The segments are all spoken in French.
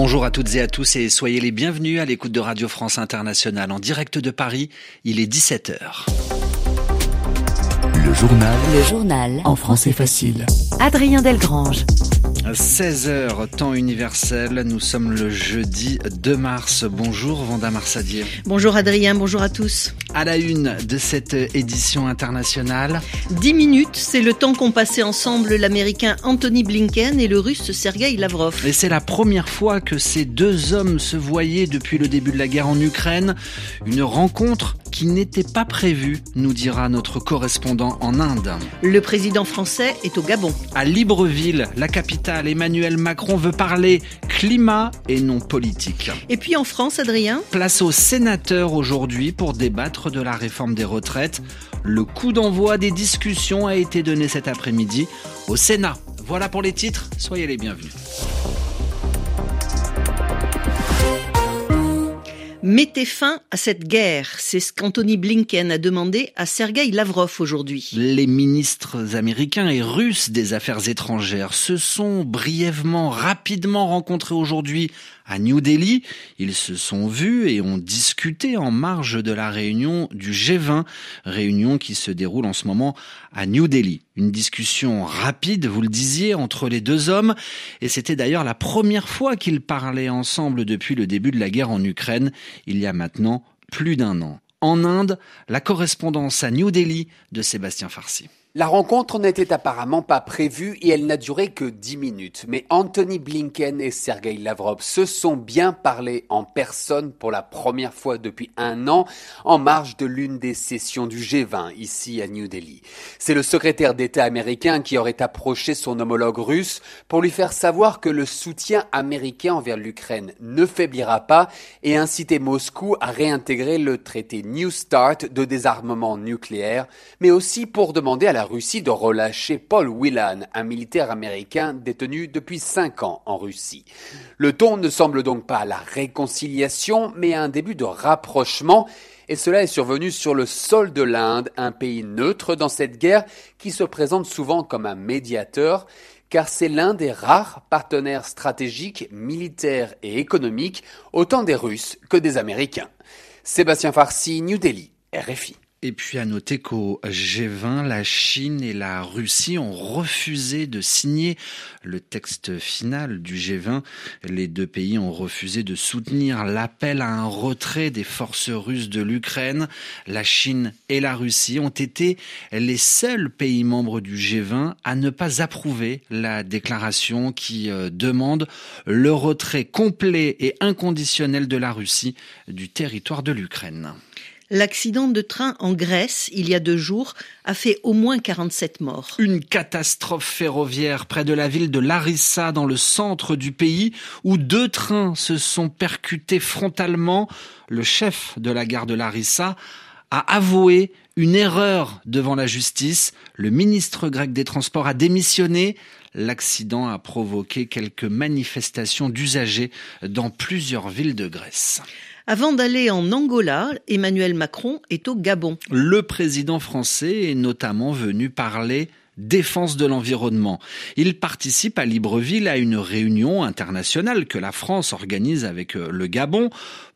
Bonjour à toutes et à tous et soyez les bienvenus à l'écoute de Radio France Internationale en direct de Paris. Il est 17h. Le journal. Le journal. En français facile. Adrien Delgrange. 16h, temps universel. Nous sommes le jeudi 2 mars. Bonjour Vanda Marsadier. Bonjour Adrien, bonjour à tous. À la une de cette édition internationale. 10 minutes, c'est le temps qu'ont passé ensemble l'américain Anthony Blinken et le russe Sergei Lavrov. Et c'est la première fois que ces deux hommes se voyaient depuis le début de la guerre en Ukraine. Une rencontre qui n'était pas prévue, nous dira notre correspondant en Inde. Le président français est au Gabon. À Libreville, la capitale, Emmanuel Macron veut parler climat et non politique. Et puis en France, Adrien? Place aux sénateurs aujourd'hui pour débattre de la réforme des retraites. Le coup d'envoi des discussions a été donné cet après-midi au Sénat. Voilà pour les titres, soyez les bienvenus. Mettez fin à cette guerre, c'est ce qu'Anthony Blinken a demandé à Sergei Lavrov aujourd'hui. Les ministres américains et russes des affaires étrangères se sont brièvement, rapidement rencontrés aujourd'hui à New Delhi. Ils se sont vus et ont discuté en marge de la réunion du G20, réunion qui se déroule en ce moment à New Delhi. Une discussion rapide, vous le disiez, entre les deux hommes, et c'était d'ailleurs la première fois qu'ils parlaient ensemble depuis le début de la guerre en Ukraine, il y a maintenant plus d'un an. En Inde, la correspondance à New Delhi de Sébastien Farsi. La rencontre n'était apparemment pas prévue et elle n'a duré que dix minutes. Mais Anthony Blinken et Sergei Lavrov se sont bien parlé en personne pour la première fois depuis un an en marge de l'une des sessions du G20 ici à New Delhi. C'est le secrétaire d'État américain qui aurait approché son homologue russe pour lui faire savoir que le soutien américain envers l'Ukraine ne faiblira pas et inciter Moscou à réintégrer le traité New Start de désarmement nucléaire, mais aussi pour demander à la Russie de relâcher Paul Whelan, un militaire américain détenu depuis cinq ans en Russie. Le ton ne semble donc pas à la réconciliation, mais à un début de rapprochement, et cela est survenu sur le sol de l'Inde, un pays neutre dans cette guerre qui se présente souvent comme un médiateur, car c'est l'un des rares partenaires stratégiques, militaires et économiques, autant des Russes que des Américains. Sébastien Farsi, New Delhi, RFI. Et puis à noter qu'au G20, la Chine et la Russie ont refusé de signer le texte final du G20. Les deux pays ont refusé de soutenir l'appel à un retrait des forces russes de l'Ukraine. La Chine et la Russie ont été les seuls pays membres du G20 à ne pas approuver la déclaration qui euh, demande le retrait complet et inconditionnel de la Russie du territoire de l'Ukraine. L'accident de train en Grèce, il y a deux jours, a fait au moins 47 morts. Une catastrophe ferroviaire près de la ville de Larissa, dans le centre du pays, où deux trains se sont percutés frontalement. Le chef de la gare de Larissa a avoué une erreur devant la justice. Le ministre grec des Transports a démissionné. L'accident a provoqué quelques manifestations d'usagers dans plusieurs villes de Grèce. Avant d'aller en Angola, Emmanuel Macron est au Gabon. Le président français est notamment venu parler défense de l'environnement. Il participe à Libreville à une réunion internationale que la France organise avec le Gabon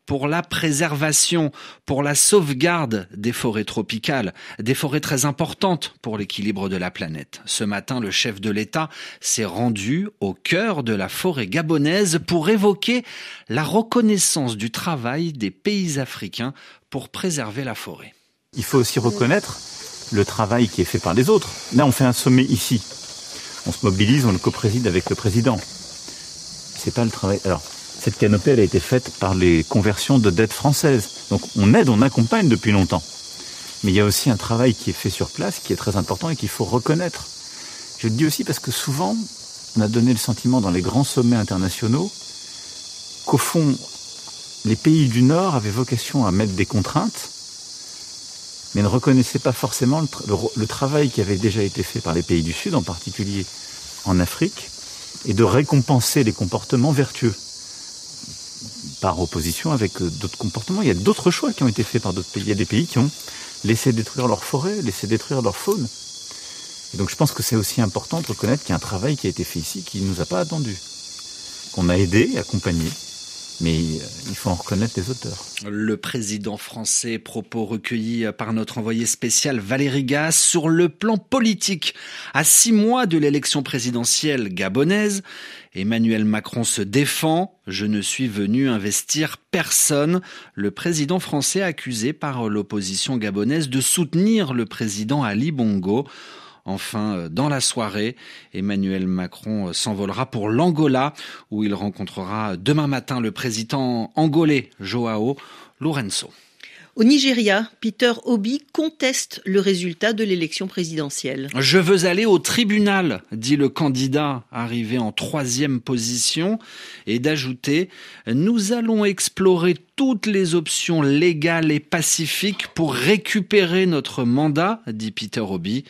pour la préservation, pour la sauvegarde des forêts tropicales, des forêts très importantes pour l'équilibre de la planète. Ce matin, le chef de l'État s'est rendu au cœur de la forêt gabonaise pour évoquer la reconnaissance du travail des pays africains pour préserver la forêt. Il faut aussi reconnaître le travail qui est fait par les autres. Là, on fait un sommet ici. On se mobilise, on le co-préside avec le président. C'est pas le travail. Alors, cette canopée, a été faite par les conversions de dettes françaises. Donc on aide, on accompagne depuis longtemps. Mais il y a aussi un travail qui est fait sur place, qui est très important et qu'il faut reconnaître. Je le dis aussi parce que souvent, on a donné le sentiment dans les grands sommets internationaux qu'au fond, les pays du Nord avaient vocation à mettre des contraintes, mais ne reconnaissaient pas forcément le travail qui avait déjà été fait par les pays du Sud, en particulier en Afrique, et de récompenser les comportements vertueux par opposition avec d'autres comportements. Il y a d'autres choix qui ont été faits par d'autres pays. Il y a des pays qui ont laissé détruire leur forêt, laissé détruire leur faune. Et donc je pense que c'est aussi important de reconnaître qu'il y a un travail qui a été fait ici qui ne nous a pas attendu. qu'on a aidé, accompagné mais euh, il faut en reconnaître les auteurs. Le président français, propos recueillis par notre envoyé spécial Valérie Gas sur le plan politique. À six mois de l'élection présidentielle gabonaise, Emmanuel Macron se défend. Je ne suis venu investir personne. Le président français accusé par l'opposition gabonaise de soutenir le président Ali Bongo. Enfin, euh, dans la soirée, Emmanuel Macron euh, s'envolera pour l'Angola, où il rencontrera demain matin le président angolais Joao Lourenço. Au Nigeria, Peter Obi conteste le résultat de l'élection présidentielle. Je veux aller au tribunal, dit le candidat arrivé en troisième position, et d'ajouter, nous allons explorer toutes les options légales et pacifiques pour récupérer notre mandat, dit Peter Obi.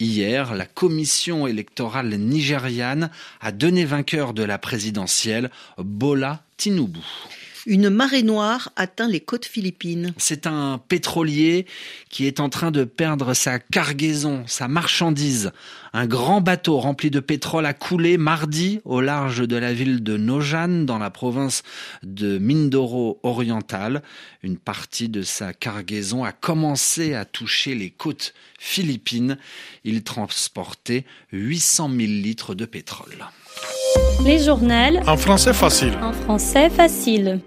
Hier, la commission électorale nigériane a donné vainqueur de la présidentielle Bola Tinubu. Une marée noire atteint les côtes philippines. C'est un pétrolier qui est en train de perdre sa cargaison, sa marchandise. Un grand bateau rempli de pétrole a coulé mardi au large de la ville de Nojan dans la province de Mindoro oriental. Une partie de sa cargaison a commencé à toucher les côtes philippines. Il transportait 800 000 litres de pétrole. Les journaux. En français facile. En français facile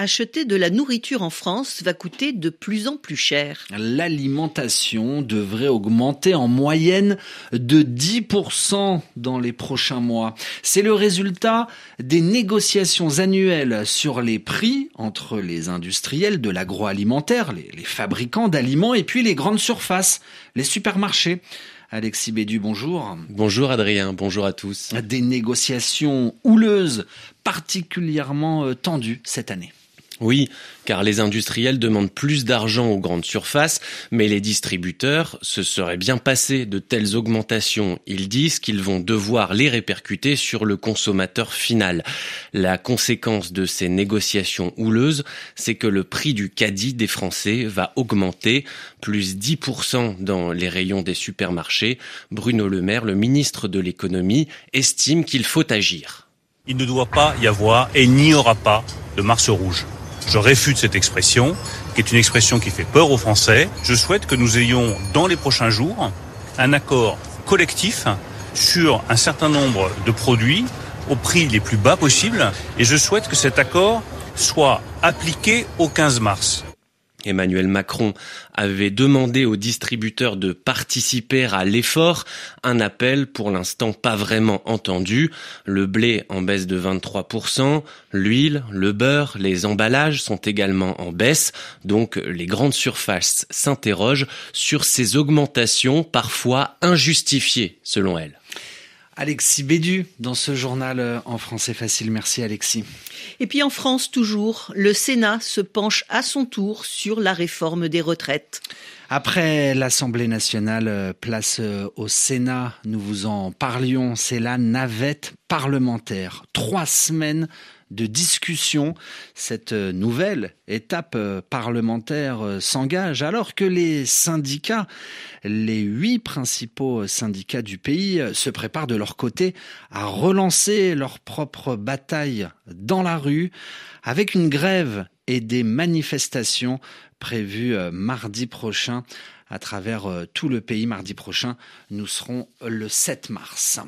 acheter de la nourriture en France va coûter de plus en plus cher. L'alimentation devrait augmenter en moyenne de 10% dans les prochains mois. C'est le résultat des négociations annuelles sur les prix entre les industriels de l'agroalimentaire, les, les fabricants d'aliments et puis les grandes surfaces, les supermarchés. Alexis Bédu, bonjour. Bonjour Adrien, bonjour à tous. Des négociations houleuses, particulièrement euh, tendues cette année. Oui, car les industriels demandent plus d'argent aux grandes surfaces, mais les distributeurs se seraient bien passés de telles augmentations. Ils disent qu'ils vont devoir les répercuter sur le consommateur final. La conséquence de ces négociations houleuses, c'est que le prix du caddie des Français va augmenter, plus 10% dans les rayons des supermarchés. Bruno Le Maire, le ministre de l'économie, estime qu'il faut agir. Il ne doit pas y avoir et n'y aura pas de mars rouge. Je réfute cette expression, qui est une expression qui fait peur aux Français. Je souhaite que nous ayons, dans les prochains jours, un accord collectif sur un certain nombre de produits au prix les plus bas possibles. Et je souhaite que cet accord soit appliqué au 15 mars. Emmanuel Macron avait demandé aux distributeurs de participer à l'effort, un appel pour l'instant pas vraiment entendu. Le blé en baisse de 23%, l'huile, le beurre, les emballages sont également en baisse, donc les grandes surfaces s'interrogent sur ces augmentations parfois injustifiées selon elles. Alexis Bédu dans ce journal euh, en français facile. Merci Alexis. Et puis en France toujours, le Sénat se penche à son tour sur la réforme des retraites. Après l'Assemblée nationale, euh, place euh, au Sénat, nous vous en parlions, c'est la navette parlementaire. Trois semaines de discussion. Cette nouvelle étape euh, parlementaire euh, s'engage alors que les syndicats, les huit principaux syndicats du pays, euh, se préparent de leur côté à relancer leur propre bataille dans la rue avec une grève et des manifestations prévues mardi prochain à travers euh, tout le pays mardi prochain. Nous serons le 7 mars.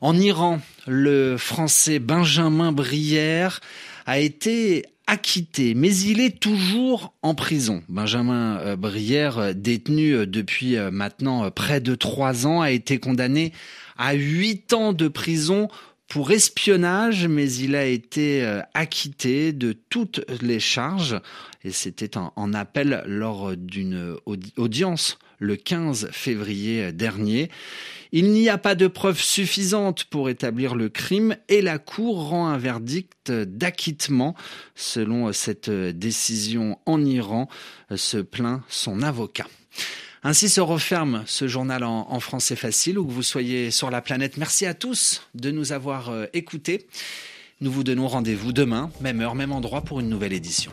En Iran, le français Benjamin Brière a été acquitté, mais il est toujours en prison. Benjamin euh, Brière, euh, détenu depuis maintenant près de trois ans, a été condamné à huit ans de prison pour espionnage, mais il a été acquitté de toutes les charges et c'était en, appel lors d'une audience le 15 février dernier. Il n'y a pas de preuves suffisantes pour établir le crime et la Cour rend un verdict d'acquittement. Selon cette décision en Iran, se plaint son avocat. Ainsi se referme ce journal en, français facile, où que vous soyez sur la planète. Merci à tous de nous avoir euh, écoutés. Nous vous donnons rendez-vous demain, même heure, même endroit, pour une nouvelle édition.